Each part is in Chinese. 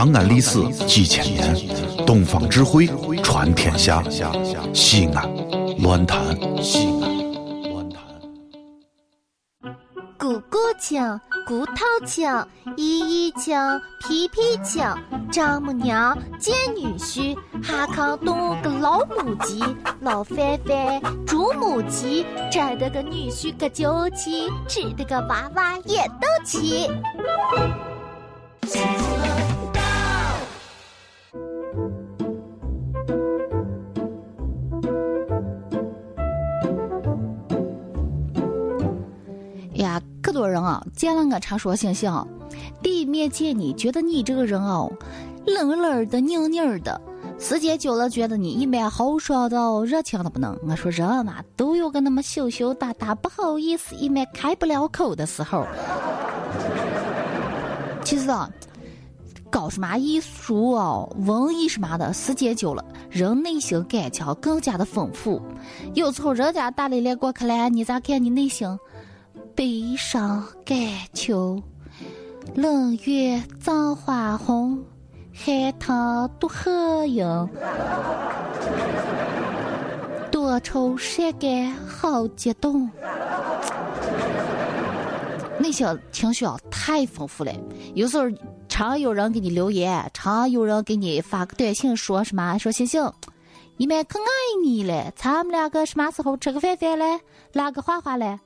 长安历史几千年，东方智慧传天下。西安，乱谈西安，乱谈。咕咕叫，骨头叫，咿咿叫，皮皮叫，丈母娘见女婿，哈康动个老母鸡，老范范煮母鸡，摘得个女婿个酒气，吃得个娃娃也斗气。见了我常说星星，第一面见你觉得你这个人哦，冷冷的、拧拧的，时间久了觉得你一面豪爽的、热情的不能。我说人嘛，都有个那么羞羞答答、不好意思、一面开不了口的时候。其实啊，搞什么艺术哦、文艺什么的，时间久了，人内心感情更加的丰富。有时候人家打了脸过去了，你咋看你内心？悲伤感秋，冷月葬花红，寒塘渡鹤影，多愁善感好激动。那些情绪啊，太丰富了。有时候常有人给你留言，常有人给你发个短信，说什么说星星，你们可爱你了，咱们两个什么时候吃个饭饭嘞，拉个话话嘞？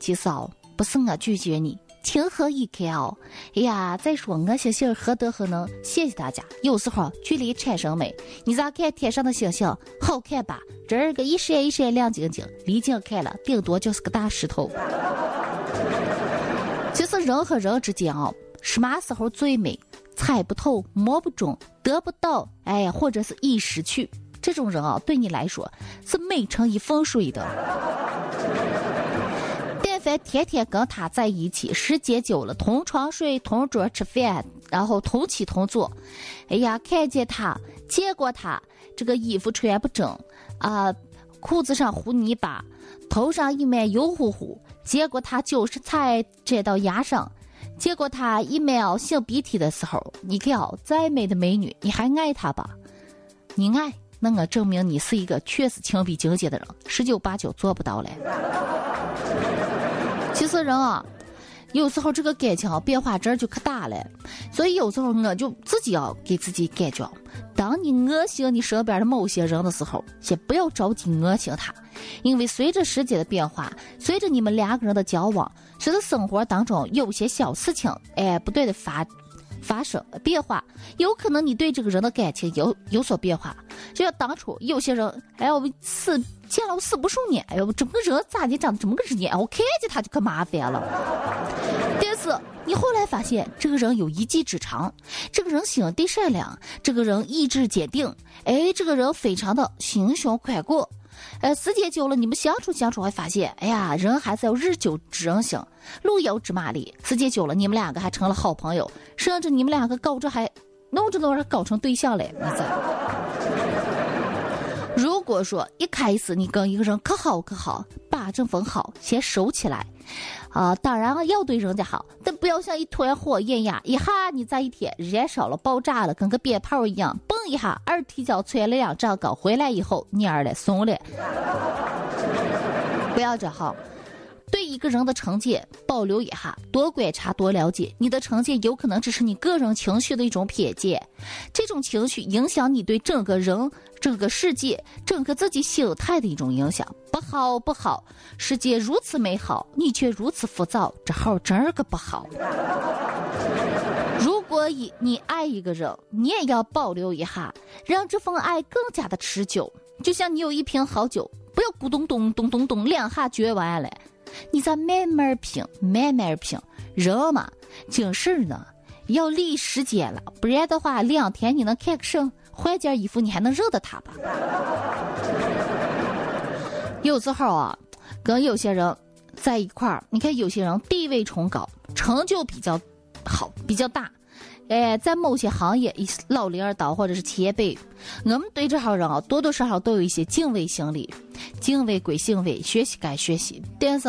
其实哦，不是我拒绝你，情何以堪哦！哎呀，再说我星星何德何能？谢谢大家。有时候距离产生美，你咋看天上的星星好看吧？这儿个一闪一闪亮晶晶，离近看了顶多就是个大石头。其实人和人之间啊，什么时候最美？猜不透、摸不准、得不到，哎，或者是已失去，这种人啊，对你来说是美成一份水的。天天跟他在一起，时间久了，同床睡、同桌吃饭，然后同起同坐，哎呀，看见他，见过他，这个衣服穿不整，啊，裤子上糊泥巴，头上一面油乎乎，见过他就是菜沾到牙上，见过他一面擤鼻涕的时候，你看，再美的美女，你还爱她吧？你爱，那我证明你是一个确实情比金坚的人，十九八九做不到嘞。其实人啊，有时候这个感情变化真就可大了，所以有时候我就自己要给自己感觉，当你恶心你身边的某些人的时候，先不要着急恶心他，因为随着时间的变化，随着你们两个人的交往，随着生活当中有些小事情哎不断的发发生变化，有可能你对这个人的感情有有所变化。就像当初有些人，哎呦，死见了我死不顺眼，哎呦，整个人咋的长得这么个人眼，我看见他就可麻烦了。但是你后来发现，这个人有一技之长，这个人心地善良，这个人意志坚定，哎，这个人非常的心胸宽广。呃，时间久了，你们相处相处，会发现，哎呀，人还是要日久知人心，路遥知马力。时间久了，你们两个还成了好朋友，甚至你们两个搞着还弄着弄着搞成对象嘞，你知？如果说一开始你跟一个人可好可好，把这份好先收起来，啊，当然了要对人家好，但不要像一团火焰呀，一哈你在一天燃烧了、爆炸了，跟个鞭炮一样，嘣一下，二踢脚窜了两丈高，回来以后蔫了、松了，不要这好。对一个人的成见保留一下，多观察，多了解。你的成见有可能只是你个人情绪的一种偏见，这种情绪影响你对整个人、整个世界、整个自己心态的一种影响。不好，不好！世界如此美好，你却如此浮躁，这号真个不好。如果一你爱一个人，你也要保留一下，让这份爱更加的持久。就像你有一瓶好酒，不要咕咚咚咚咚咚两下绝完了。你再慢慢品，慢慢品，人嘛，紧事儿呢要立时间了，不然的话，两天你能看个甚，换件衣服你还能认得他吧？有时候啊，跟有些人在一块儿，你看有些人地位崇高，成就比较好，比较大。哎，在某些行业，老领导或者是前辈，我们对这号人啊，多多少少都有一些敬畏心理。敬畏归敬畏，学习该学习，但是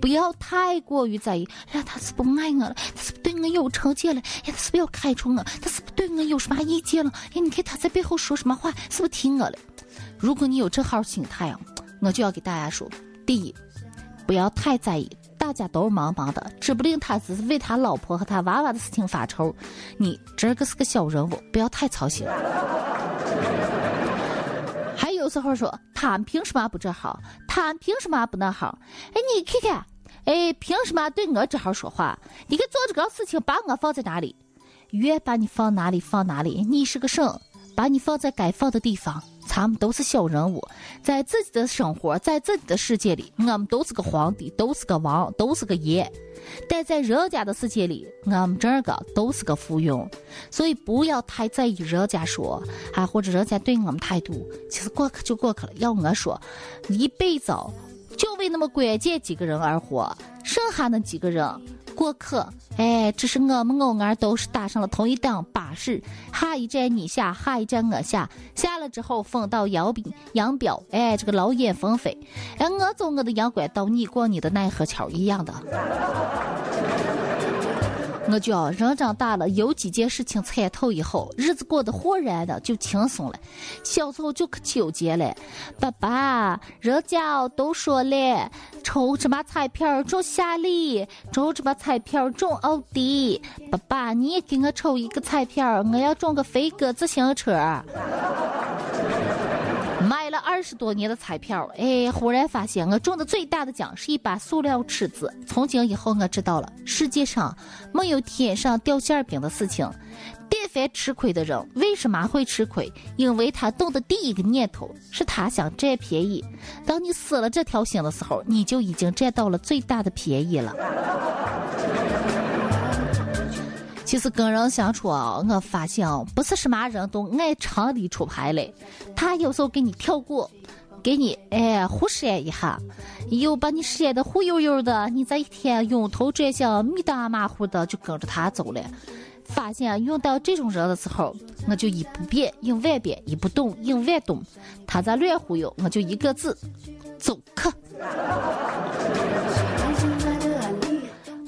不要太过于在意。哎呀，他是不爱我了？他是不对我有成见了？哎，他是不是要开除我？他是不对我有什么意见了？哎，你看他在背后说什么话？是不是听我了？如果你有这号心态啊，我就要给大家说：第一，不要太在意。大家都忙忙的，指不定他只是为他老婆和他娃娃的事情发愁。你这个是个小人物，不要太操心。还有时候说他凭什么不这好？他凭什么不那好？哎，你看看，哎，凭什么对我这号说话？你看做这个事情把我放在哪里？越把你放哪里放哪里。你是个省，把你放在该放的地方。他们都是小人物，在自己的生活，在自己的世界里，我们都是个皇帝，都是个王，都是个爷；但在人家的世界里，我们这个都是个附庸。所以不要太在意人家说，啊，或者人家对我们态度。其实过去就过去了。要我说，一辈子就为那么关键几个人而活，剩下那几个人。过客，哎，只是我们偶尔都是搭上了同一档巴士，下一站你下，下一站我下，下了之后分道扬镳，扬镳，哎，这个劳燕分飞，哎，我走我的阳关道，你过你的奈何桥一样的。我觉人长大了，有几件事情参透以后，日子过得豁然的就轻松了。小时候就可纠结了，爸爸，人家都说了，抽什么彩票中夏利，中什么彩票中奥迪。爸爸，你也给我抽一个彩票，我要中个飞鸽自行车。十多年的彩票，哎，忽然发现我中的最大的奖是一把塑料尺子。从今以后，我知道了，世界上没有天上掉馅饼的事情。但凡吃亏的人，为什么会吃亏？因为他动的第一个念头是他想占便宜。当你死了这条心的时候，你就已经占到了最大的便宜了。其实跟人相处啊，我发现不是什么人都爱常理出牌嘞。他有时候给你跳过，给你哎忽闪一下，又把你闪得忽悠悠的，你这一天晕头转向、迷大马虎的就跟着他走了。发现遇到这种人的时候，我就一不变应万变，一不动应万动。他在乱忽悠，我就一个字，走开。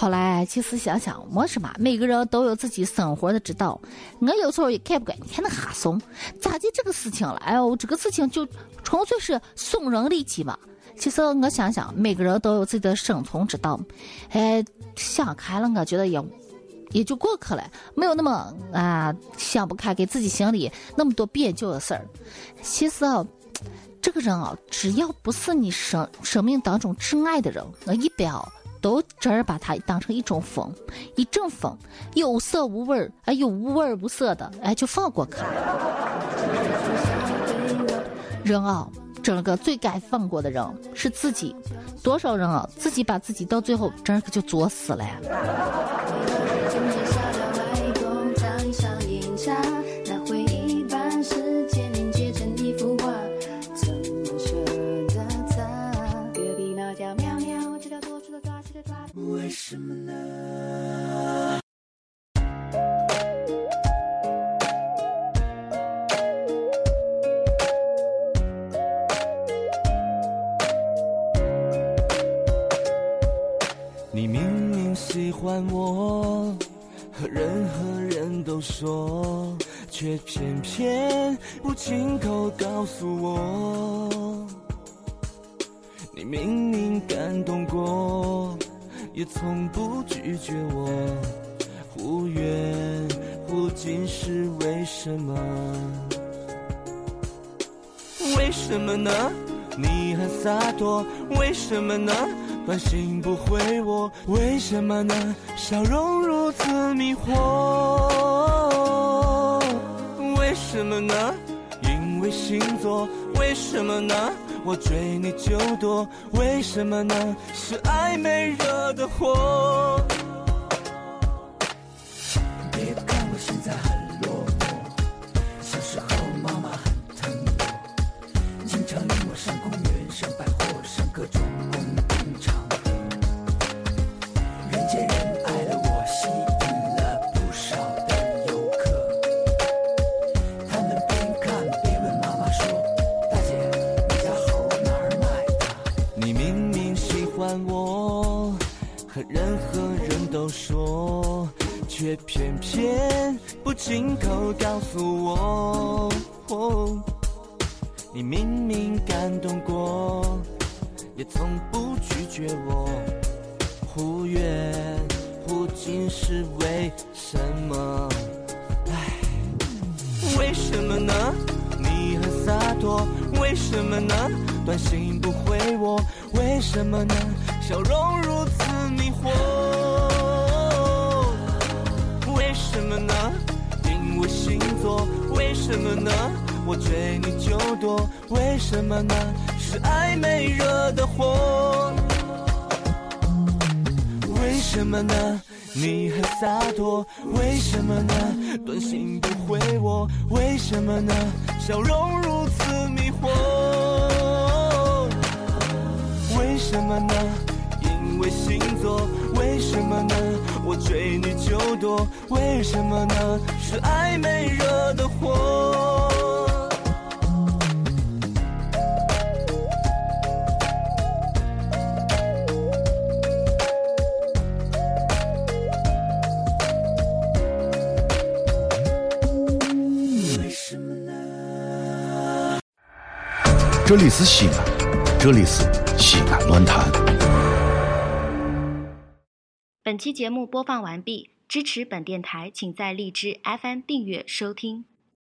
后来其实想想没什么，每个人都有自己生活的之道。我有时候也看不惯，你看那哈怂，咋的这个事情了？哎呦，这个事情就纯粹是损人利己嘛。其实我想想，每个人都有自己的生存之道。哎，想开了，我觉得也也就过去了，没有那么啊想不开，给自己心里那么多别扭的事儿。其实啊，这个人啊，只要不是你生生命当中挚爱的人，我一般。都这儿把它当成一种风，一阵风，有色无味儿，哎，有无味儿无色的，哎，就放过去。人啊，整个最该放过的人是自己。多少人啊，自己把自己到最后这可就作死了。呀你明明喜欢我，和任何人都说，却偏偏不亲口告诉我。你明明感动过。也从不拒绝我，忽远忽近是为什么？为什么呢？你很洒脱，为什么呢？短信不回我，为什么呢？笑容如此迷惑，为什么呢？因为星座，为什么呢？我追你就多，为什么呢？是暧昧惹的祸。从不拒绝我。忽远忽近是为什么？唉，为什么呢？你很洒脱，为什么呢？短信不回我，为什么呢？笑容如此迷惑，为什么呢？因为星座，为什么呢？我追你就多，为什么呢？是暧昧惹的祸。为什么呢？你很洒脱，为什么呢？短信不回我，为什么呢？笑容如此迷惑，为什么呢？因为星座，为什么呢？我追你就多，为什么呢？是暧昧惹的祸。这里是西安，这里是西安论坛。本期节目播放完毕，支持本电台，请在荔枝 FM 订阅收听。